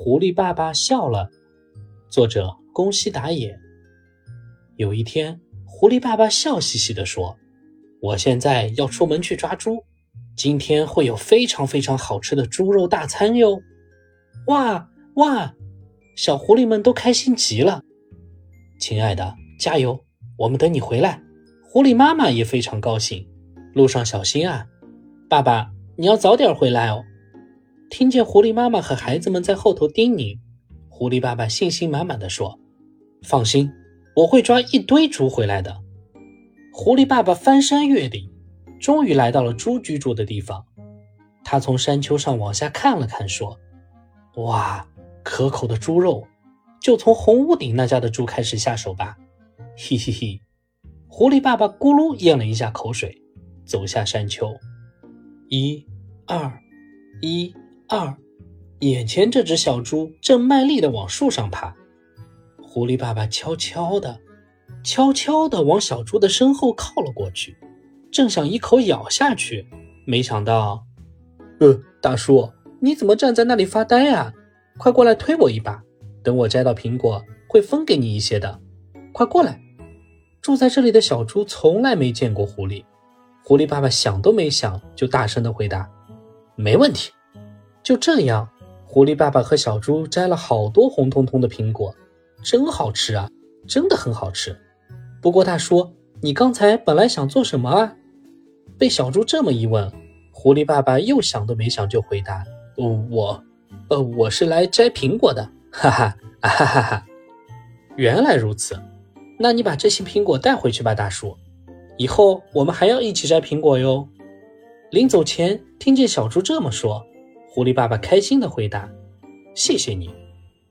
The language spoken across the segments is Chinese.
狐狸爸爸笑了。作者：宫西达也。有一天，狐狸爸爸笑嘻嘻地说：“我现在要出门去抓猪，今天会有非常非常好吃的猪肉大餐哟！”哇哇，小狐狸们都开心极了。亲爱的，加油！我们等你回来。狐狸妈妈也非常高兴。路上小心啊，爸爸，你要早点回来哦。听见狐狸妈妈和孩子们在后头叮咛，狐狸爸爸信心满满的说：“放心，我会抓一堆猪回来的。”狐狸爸爸翻山越岭，终于来到了猪居住的地方。他从山丘上往下看了看，说：“哇，可口的猪肉，就从红屋顶那家的猪开始下手吧。”嘿嘿嘿，狐狸爸爸咕噜咽了一下口水。走下山丘，一、二、一、二，眼前这只小猪正卖力地往树上爬。狐狸爸爸悄悄地、悄悄地往小猪的身后靠了过去，正想一口咬下去，没想到，呃，大叔，你怎么站在那里发呆啊？快过来推我一把，等我摘到苹果会分给你一些的。快过来！住在这里的小猪从来没见过狐狸。狐狸爸爸想都没想，就大声地回答：“没问题。”就这样，狐狸爸爸和小猪摘了好多红彤彤的苹果，真好吃啊，真的很好吃。不过大叔，你刚才本来想做什么啊？被小猪这么一问，狐狸爸爸又想都没想就回答：“我，呃，我是来摘苹果的。”哈哈，啊哈哈哈！原来如此，那你把这些苹果带回去吧，大叔。以后我们还要一起摘苹果哟。临走前，听见小猪这么说，狐狸爸爸开心地回答：“谢谢你。”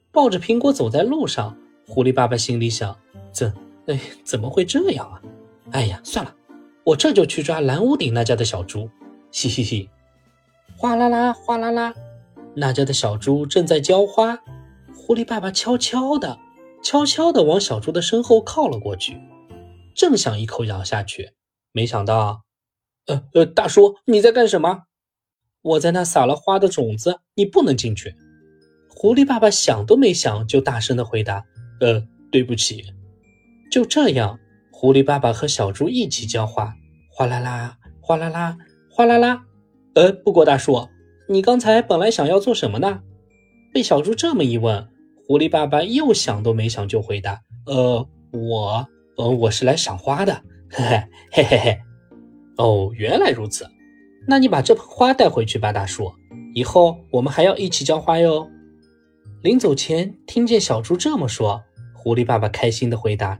抱着苹果走在路上，狐狸爸爸心里想：“怎……哎，怎么会这样啊？哎呀，算了，我这就去抓蓝屋顶那家的小猪。”嘻嘻嘻，哗啦啦，哗啦啦，那家的小猪正在浇花。狐狸爸爸悄悄地、悄悄地往小猪的身后靠了过去。正想一口咬下去，没想到，呃呃，大叔你在干什么？我在那撒了花的种子，你不能进去。狐狸爸爸想都没想就大声的回答：“呃，对不起。”就这样，狐狸爸爸和小猪一起浇花，哗啦啦，哗啦啦，哗啦啦。呃，不过大叔，你刚才本来想要做什么呢？被小猪这么一问，狐狸爸爸又想都没想就回答：“呃，我。”呃，我是来赏花的，嘿嘿嘿嘿嘿。哦，原来如此，那你把这盆花带回去吧，大叔。以后我们还要一起浇花哟。临走前，听见小猪这么说，狐狸爸爸开心地回答：“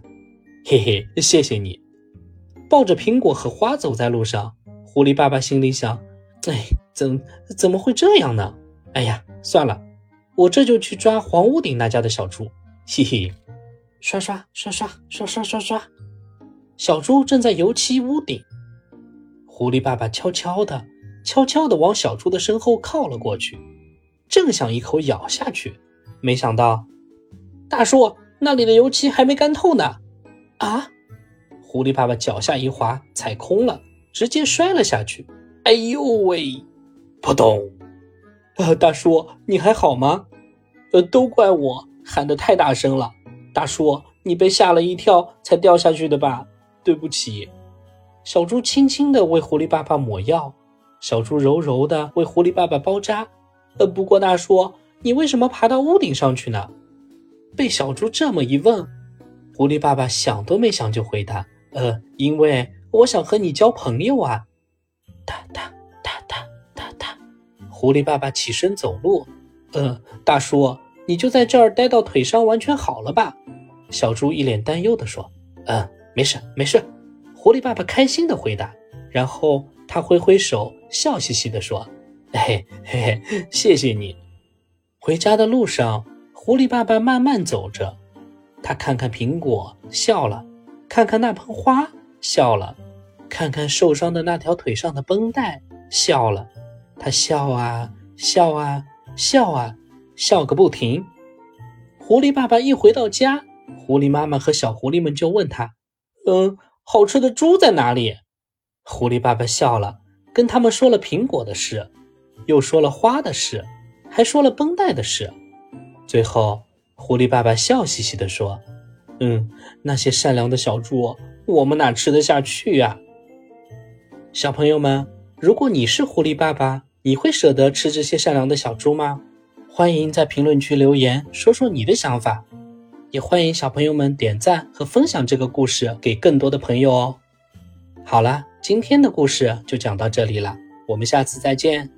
嘿嘿，谢谢你。”抱着苹果和花走在路上，狐狸爸爸心里想：“哎，怎怎么会这样呢？哎呀，算了，我这就去抓黄屋顶那家的小猪。”嘿嘿。刷刷刷刷刷刷刷刷，小猪正在油漆屋顶。狐狸爸爸悄悄地、悄悄地往小猪的身后靠了过去，正想一口咬下去，没想到，大叔那里的油漆还没干透呢！啊！狐狸爸爸脚下一滑，踩空了，直接摔了下去。哎呦喂！扑通！呃，大叔你还好吗？呃，都怪我喊得太大声了。大叔，你被吓了一跳才掉下去的吧？对不起。小猪轻轻地为狐狸爸爸抹药，小猪柔柔地为狐狸爸爸包扎。呃，不过大叔，你为什么爬到屋顶上去呢？被小猪这么一问，狐狸爸爸想都没想就回答：“呃，因为我想和你交朋友啊。”哒哒哒哒哒哒。狐狸爸爸起身走路。呃，大叔。你就在这儿待到腿伤完全好了吧？小猪一脸担忧地说：“嗯，没事，没事。”狐狸爸爸开心地回答，然后他挥挥手，笑嘻嘻地说：“嘿嘿嘿，谢谢你。”回家的路上，狐狸爸爸慢慢走着，他看看苹果，笑了；看看那盆花，笑了；看看受伤的那条腿上的绷带，笑了。他笑啊，笑啊，笑啊。笑个不停。狐狸爸爸一回到家，狐狸妈妈和小狐狸们就问他：“嗯，好吃的猪在哪里？”狐狸爸爸笑了，跟他们说了苹果的事，又说了花的事，还说了绷带的事。最后，狐狸爸爸笑嘻嘻地说：“嗯，那些善良的小猪，我们哪吃得下去呀？”小朋友们，如果你是狐狸爸爸，你会舍得吃这些善良的小猪吗？欢迎在评论区留言，说说你的想法。也欢迎小朋友们点赞和分享这个故事给更多的朋友哦。好了，今天的故事就讲到这里了，我们下次再见。